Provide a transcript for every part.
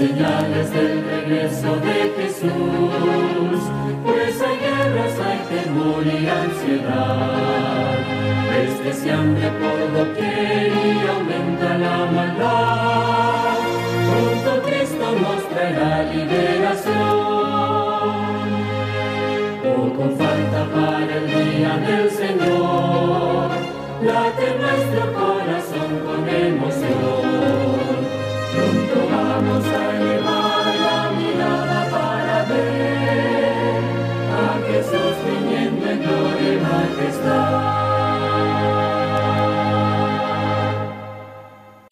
Señales del regreso de Jesús, pues hay guerras, hay temor y ansiedad, pestes y hambre por doquier y aumenta la maldad. Pronto Cristo nos traerá liberación. Poco falta para el día del Señor, late nuestro corazón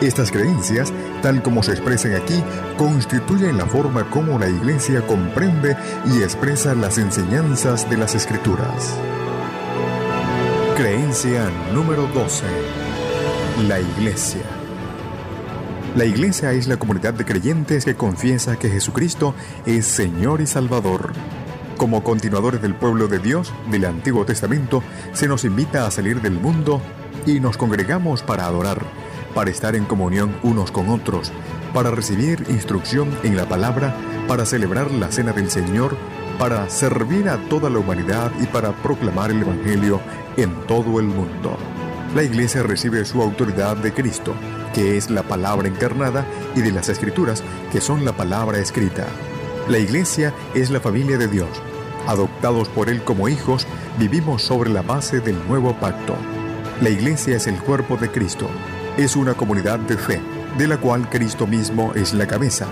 Estas creencias, tal como se expresan aquí, constituyen la forma como la Iglesia comprende y expresa las enseñanzas de las Escrituras. Creencia número 12. La Iglesia. La iglesia es la comunidad de creyentes que confiesa que Jesucristo es Señor y Salvador. Como continuadores del pueblo de Dios del Antiguo Testamento, se nos invita a salir del mundo y nos congregamos para adorar, para estar en comunión unos con otros, para recibir instrucción en la palabra, para celebrar la cena del Señor, para servir a toda la humanidad y para proclamar el Evangelio en todo el mundo. La iglesia recibe su autoridad de Cristo que es la palabra encarnada, y de las escrituras, que son la palabra escrita. La iglesia es la familia de Dios. Adoptados por Él como hijos, vivimos sobre la base del nuevo pacto. La iglesia es el cuerpo de Cristo. Es una comunidad de fe, de la cual Cristo mismo es la cabeza.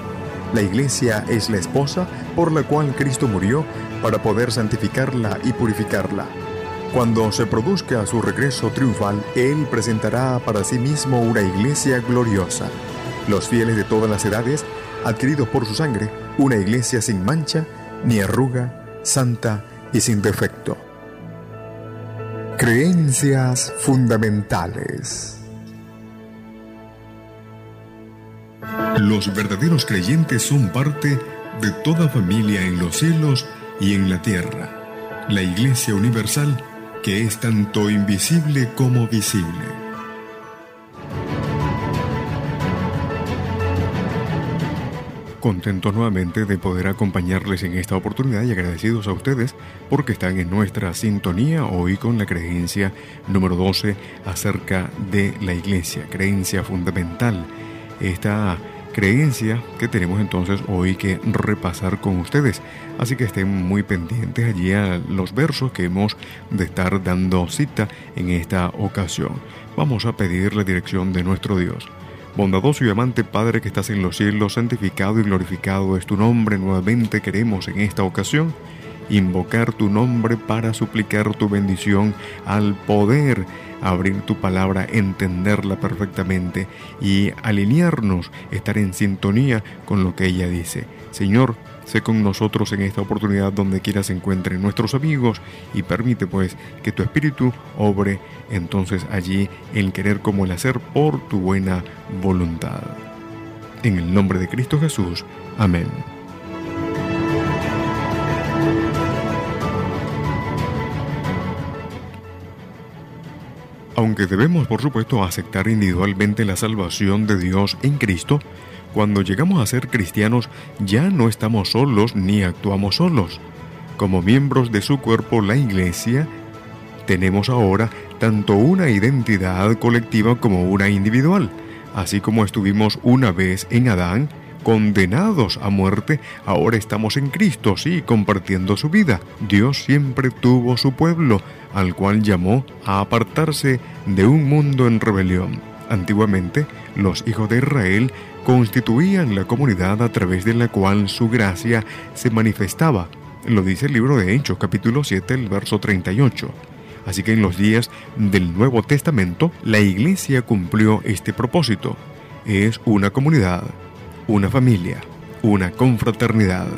La iglesia es la esposa por la cual Cristo murió para poder santificarla y purificarla. Cuando se produzca su regreso triunfal, Él presentará para sí mismo una iglesia gloriosa. Los fieles de todas las edades, adquiridos por su sangre, una iglesia sin mancha, ni arruga, santa y sin defecto. Creencias fundamentales. Los verdaderos creyentes son parte de toda familia en los cielos y en la tierra. La Iglesia Universal que es tanto invisible como visible. Contentos nuevamente de poder acompañarles en esta oportunidad y agradecidos a ustedes porque están en nuestra sintonía hoy con la creencia número 12 acerca de la iglesia, creencia fundamental. Esta creencia que tenemos entonces hoy que repasar con ustedes. Así que estén muy pendientes allí a los versos que hemos de estar dando cita en esta ocasión. Vamos a pedir la dirección de nuestro Dios. Bondadoso y amante Padre que estás en los cielos, santificado y glorificado es tu nombre. Nuevamente queremos en esta ocasión invocar tu nombre para suplicar tu bendición, al poder abrir tu palabra, entenderla perfectamente y alinearnos, estar en sintonía con lo que ella dice. Señor, sé con nosotros en esta oportunidad donde quiera se encuentren nuestros amigos y permite pues que tu espíritu obre entonces allí el querer como el hacer por tu buena voluntad. En el nombre de Cristo Jesús. Amén. Aunque debemos, por supuesto, aceptar individualmente la salvación de Dios en Cristo, cuando llegamos a ser cristianos ya no estamos solos ni actuamos solos. Como miembros de su cuerpo, la Iglesia, tenemos ahora tanto una identidad colectiva como una individual. Así como estuvimos una vez en Adán, condenados a muerte, ahora estamos en Cristo, sí, compartiendo su vida. Dios siempre tuvo su pueblo, al cual llamó a apartarse de un mundo en rebelión. Antiguamente, los hijos de Israel constituían la comunidad a través de la cual su gracia se manifestaba. Lo dice el libro de Hechos capítulo 7, el verso 38. Así que en los días del Nuevo Testamento, la iglesia cumplió este propósito. Es una comunidad una familia, una confraternidad.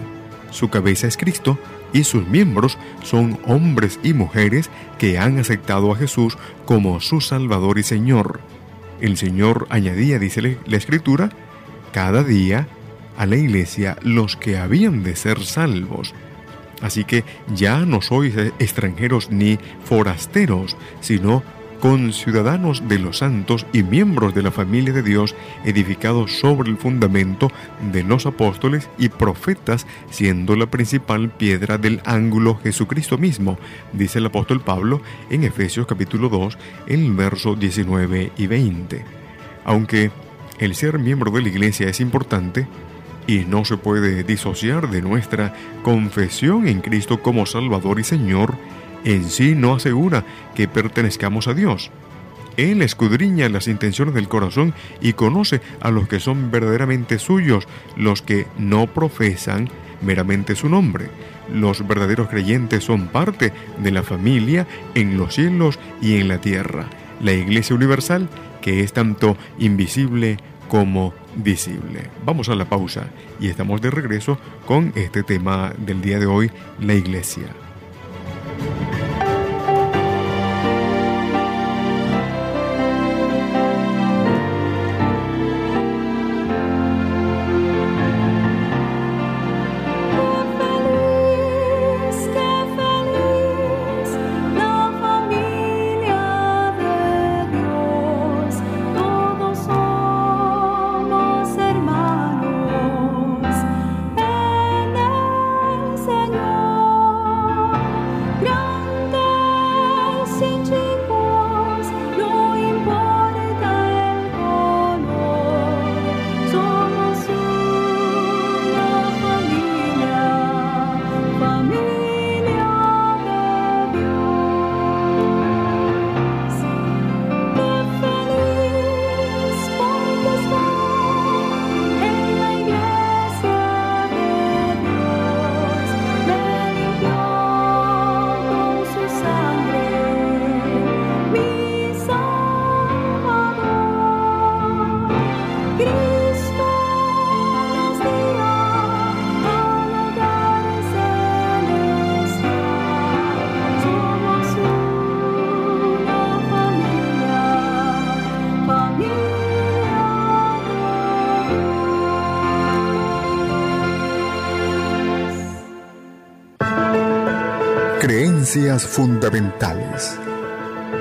Su cabeza es Cristo y sus miembros son hombres y mujeres que han aceptado a Jesús como su Salvador y Señor. El Señor añadía, dice la Escritura, cada día a la iglesia los que habían de ser salvos. Así que ya no sois extranjeros ni forasteros, sino con ciudadanos de los santos y miembros de la familia de Dios, edificados sobre el fundamento de los apóstoles y profetas, siendo la principal piedra del ángulo Jesucristo mismo, dice el apóstol Pablo en Efesios capítulo 2, en el verso 19 y 20. Aunque el ser miembro de la iglesia es importante, y no se puede disociar de nuestra confesión en Cristo como Salvador y Señor, en sí no asegura que pertenezcamos a Dios. Él escudriña las intenciones del corazón y conoce a los que son verdaderamente suyos, los que no profesan meramente su nombre. Los verdaderos creyentes son parte de la familia en los cielos y en la tierra, la Iglesia Universal que es tanto invisible como visible. Vamos a la pausa y estamos de regreso con este tema del día de hoy, la Iglesia. Creencias fundamentales.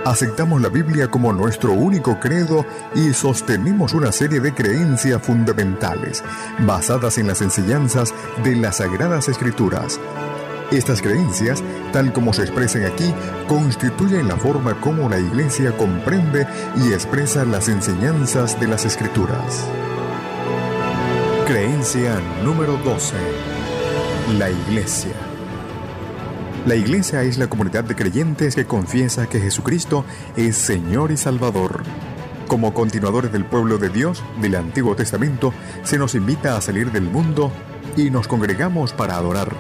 Aceptamos la Biblia como nuestro único credo y sostenemos una serie de creencias fundamentales basadas en las enseñanzas de las Sagradas Escrituras. Estas creencias, tal como se expresan aquí, constituyen la forma como la Iglesia comprende y expresa las enseñanzas de las Escrituras. Creencia número 12. La Iglesia. La iglesia es la comunidad de creyentes que confiesa que Jesucristo es Señor y Salvador. Como continuadores del pueblo de Dios del Antiguo Testamento, se nos invita a salir del mundo y nos congregamos para adorar,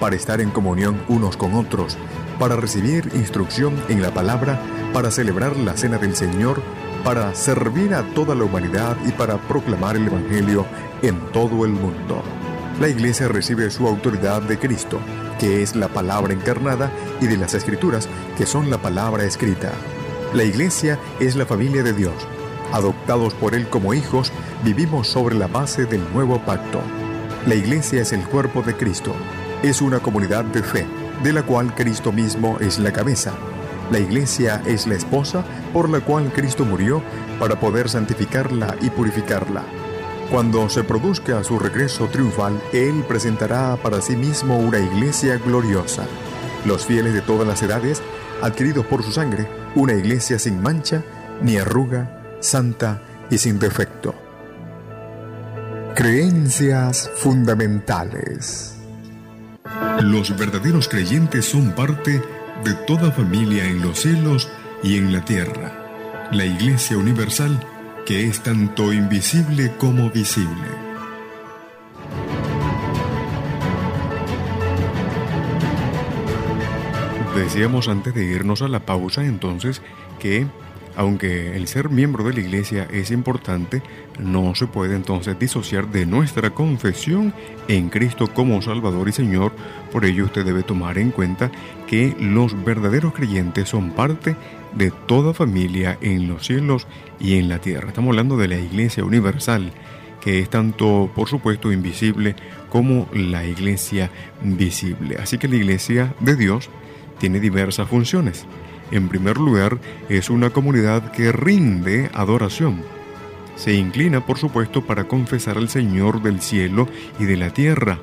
para estar en comunión unos con otros, para recibir instrucción en la palabra, para celebrar la cena del Señor, para servir a toda la humanidad y para proclamar el Evangelio en todo el mundo. La Iglesia recibe su autoridad de Cristo, que es la palabra encarnada, y de las Escrituras, que son la palabra escrita. La Iglesia es la familia de Dios. Adoptados por Él como hijos, vivimos sobre la base del nuevo pacto. La Iglesia es el cuerpo de Cristo. Es una comunidad de fe, de la cual Cristo mismo es la cabeza. La Iglesia es la esposa por la cual Cristo murió para poder santificarla y purificarla. Cuando se produzca su regreso triunfal, Él presentará para sí mismo una iglesia gloriosa. Los fieles de todas las edades, adquiridos por su sangre, una iglesia sin mancha, ni arruga, santa y sin defecto. Creencias fundamentales. Los verdaderos creyentes son parte de toda familia en los cielos y en la tierra. La Iglesia Universal que es tanto invisible como visible. Decíamos antes de irnos a la pausa entonces que aunque el ser miembro de la iglesia es importante, no se puede entonces disociar de nuestra confesión en Cristo como Salvador y Señor. Por ello usted debe tomar en cuenta que los verdaderos creyentes son parte de toda familia en los cielos y en la tierra. Estamos hablando de la iglesia universal, que es tanto, por supuesto, invisible como la iglesia visible. Así que la iglesia de Dios tiene diversas funciones. En primer lugar, es una comunidad que rinde adoración. Se inclina, por supuesto, para confesar al Señor del cielo y de la tierra,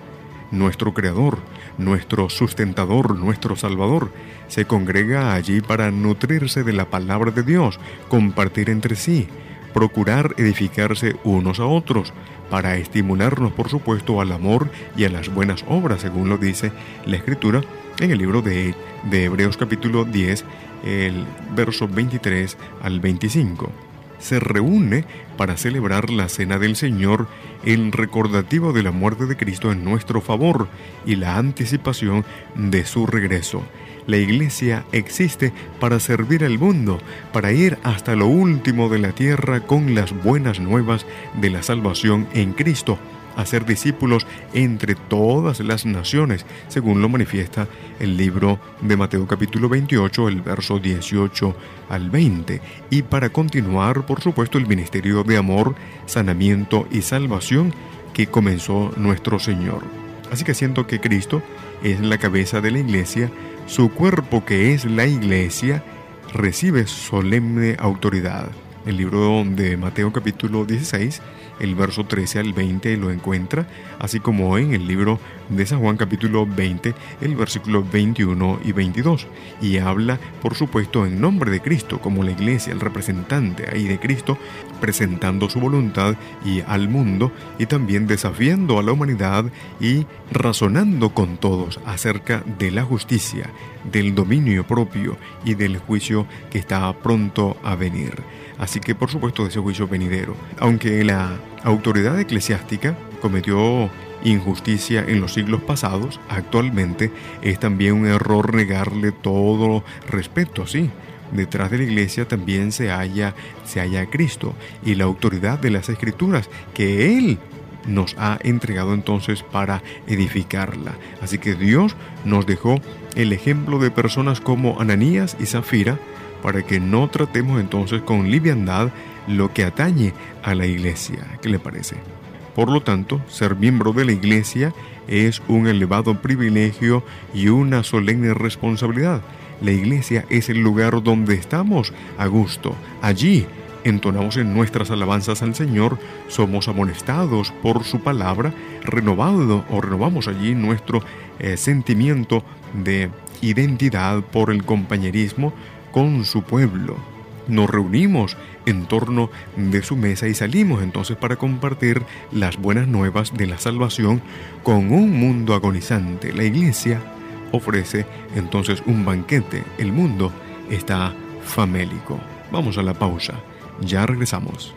nuestro Creador, nuestro sustentador, nuestro Salvador. Se congrega allí para nutrirse de la palabra de Dios, compartir entre sí, procurar edificarse unos a otros, para estimularnos, por supuesto, al amor y a las buenas obras, según lo dice la Escritura en el libro de, de Hebreos capítulo 10, el verso 23 al 25. Se reúne para celebrar la cena del Señor en recordativo de la muerte de Cristo en nuestro favor y la anticipación de su regreso. La iglesia existe para servir al mundo, para ir hasta lo último de la tierra con las buenas nuevas de la salvación en Cristo hacer discípulos entre todas las naciones, según lo manifiesta el libro de Mateo capítulo 28, el verso 18 al 20, y para continuar, por supuesto, el ministerio de amor, sanamiento y salvación que comenzó nuestro Señor. Así que siento que Cristo es la cabeza de la iglesia, su cuerpo que es la iglesia, recibe solemne autoridad. El libro de Mateo capítulo 16 el verso 13 al 20 lo encuentra, así como en el libro de San Juan capítulo 20, el versículo 21 y 22. Y habla, por supuesto, en nombre de Cristo, como la iglesia, el representante ahí de Cristo, presentando su voluntad y al mundo, y también desafiando a la humanidad y razonando con todos acerca de la justicia, del dominio propio y del juicio que está pronto a venir. Así que por supuesto de ese juicio venidero. Aunque la autoridad eclesiástica cometió injusticia en los siglos pasados, actualmente es también un error negarle todo respeto, sí. Detrás de la iglesia también se se halla Cristo y la autoridad de las escrituras que Él nos ha entregado entonces para edificarla. Así que Dios nos dejó el ejemplo de personas como Ananías y Zafira para que no tratemos entonces con liviandad lo que atañe a la iglesia. ¿Qué le parece? Por lo tanto, ser miembro de la iglesia es un elevado privilegio y una solemne responsabilidad. La iglesia es el lugar donde estamos a gusto. Allí entonamos en nuestras alabanzas al Señor, somos amonestados por su palabra, renovado o renovamos allí nuestro eh, sentimiento de identidad por el compañerismo con su pueblo nos reunimos en torno de su mesa y salimos entonces para compartir las buenas nuevas de la salvación con un mundo agonizante. La iglesia ofrece entonces un banquete. El mundo está famélico. Vamos a la pausa. Ya regresamos.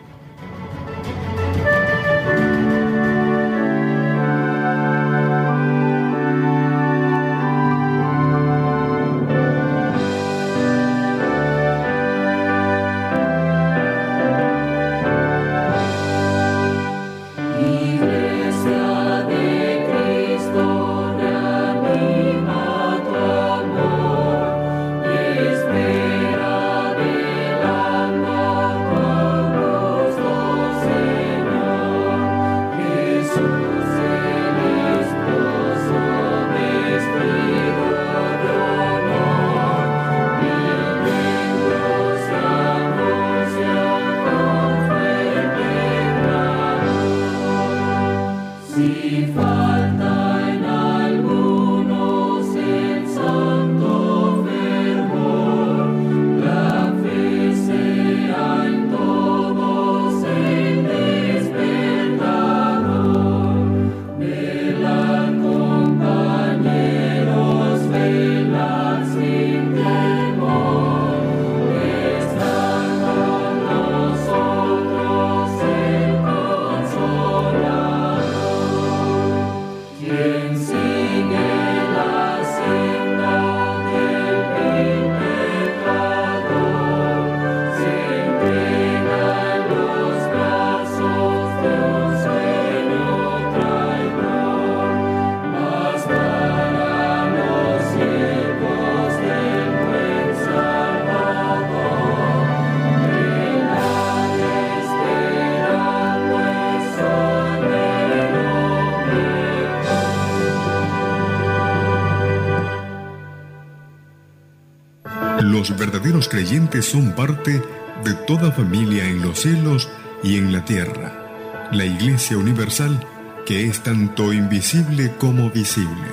Creyentes son parte de toda familia en los cielos y en la tierra, la Iglesia Universal que es tanto invisible como visible.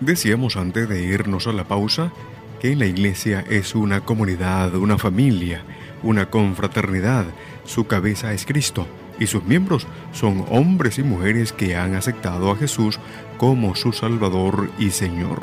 Decíamos antes de irnos a la pausa que la iglesia es una comunidad, una familia, una confraternidad. Su cabeza es Cristo y sus miembros son hombres y mujeres que han aceptado a Jesús como su Salvador y Señor,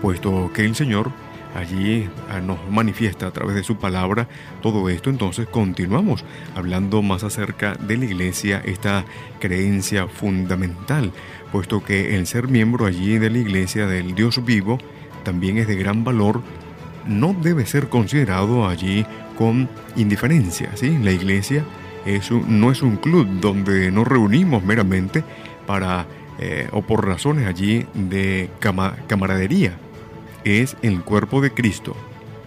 puesto que el Señor allí ah, nos manifiesta a través de su palabra todo esto, entonces continuamos hablando más acerca de la iglesia, esta creencia fundamental, puesto que el ser miembro allí de la iglesia del Dios vivo también es de gran valor, no debe ser considerado allí con indiferencia, ¿sí? La iglesia es no es un club donde nos reunimos meramente para eh, o por razones allí de camaradería. Es el cuerpo de Cristo.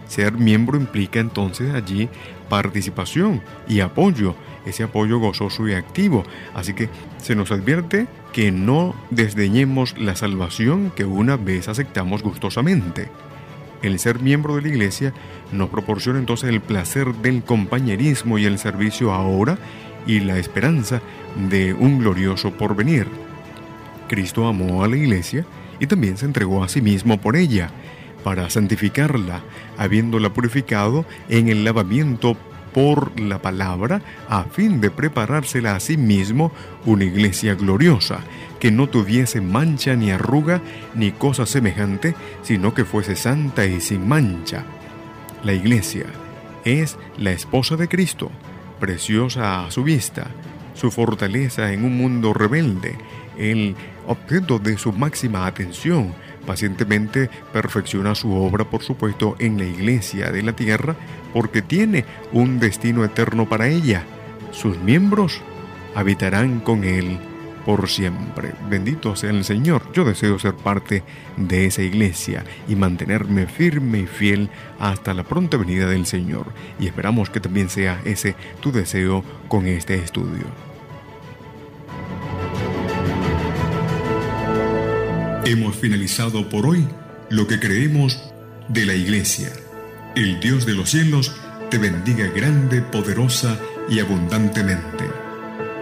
Ser miembro implica entonces allí participación y apoyo, ese apoyo gozoso y activo. Así que se nos advierte que no desdeñemos la salvación que una vez aceptamos gustosamente. El ser miembro de la iglesia nos proporciona entonces el placer del compañerismo y el servicio ahora y la esperanza de un glorioso porvenir. Cristo amó a la iglesia y también se entregó a sí mismo por ella, para santificarla, habiéndola purificado en el lavamiento por la palabra, a fin de preparársela a sí mismo una iglesia gloriosa, que no tuviese mancha ni arruga ni cosa semejante, sino que fuese santa y sin mancha. La iglesia es la esposa de Cristo, preciosa a su vista, su fortaleza en un mundo rebelde, el objeto de su máxima atención, pacientemente perfecciona su obra, por supuesto, en la iglesia de la tierra, porque tiene un destino eterno para ella. Sus miembros habitarán con él por siempre. Bendito sea el Señor. Yo deseo ser parte de esa iglesia y mantenerme firme y fiel hasta la pronta venida del Señor. Y esperamos que también sea ese tu deseo con este estudio. Hemos finalizado por hoy lo que creemos de la iglesia. El Dios de los cielos te bendiga grande, poderosa y abundantemente.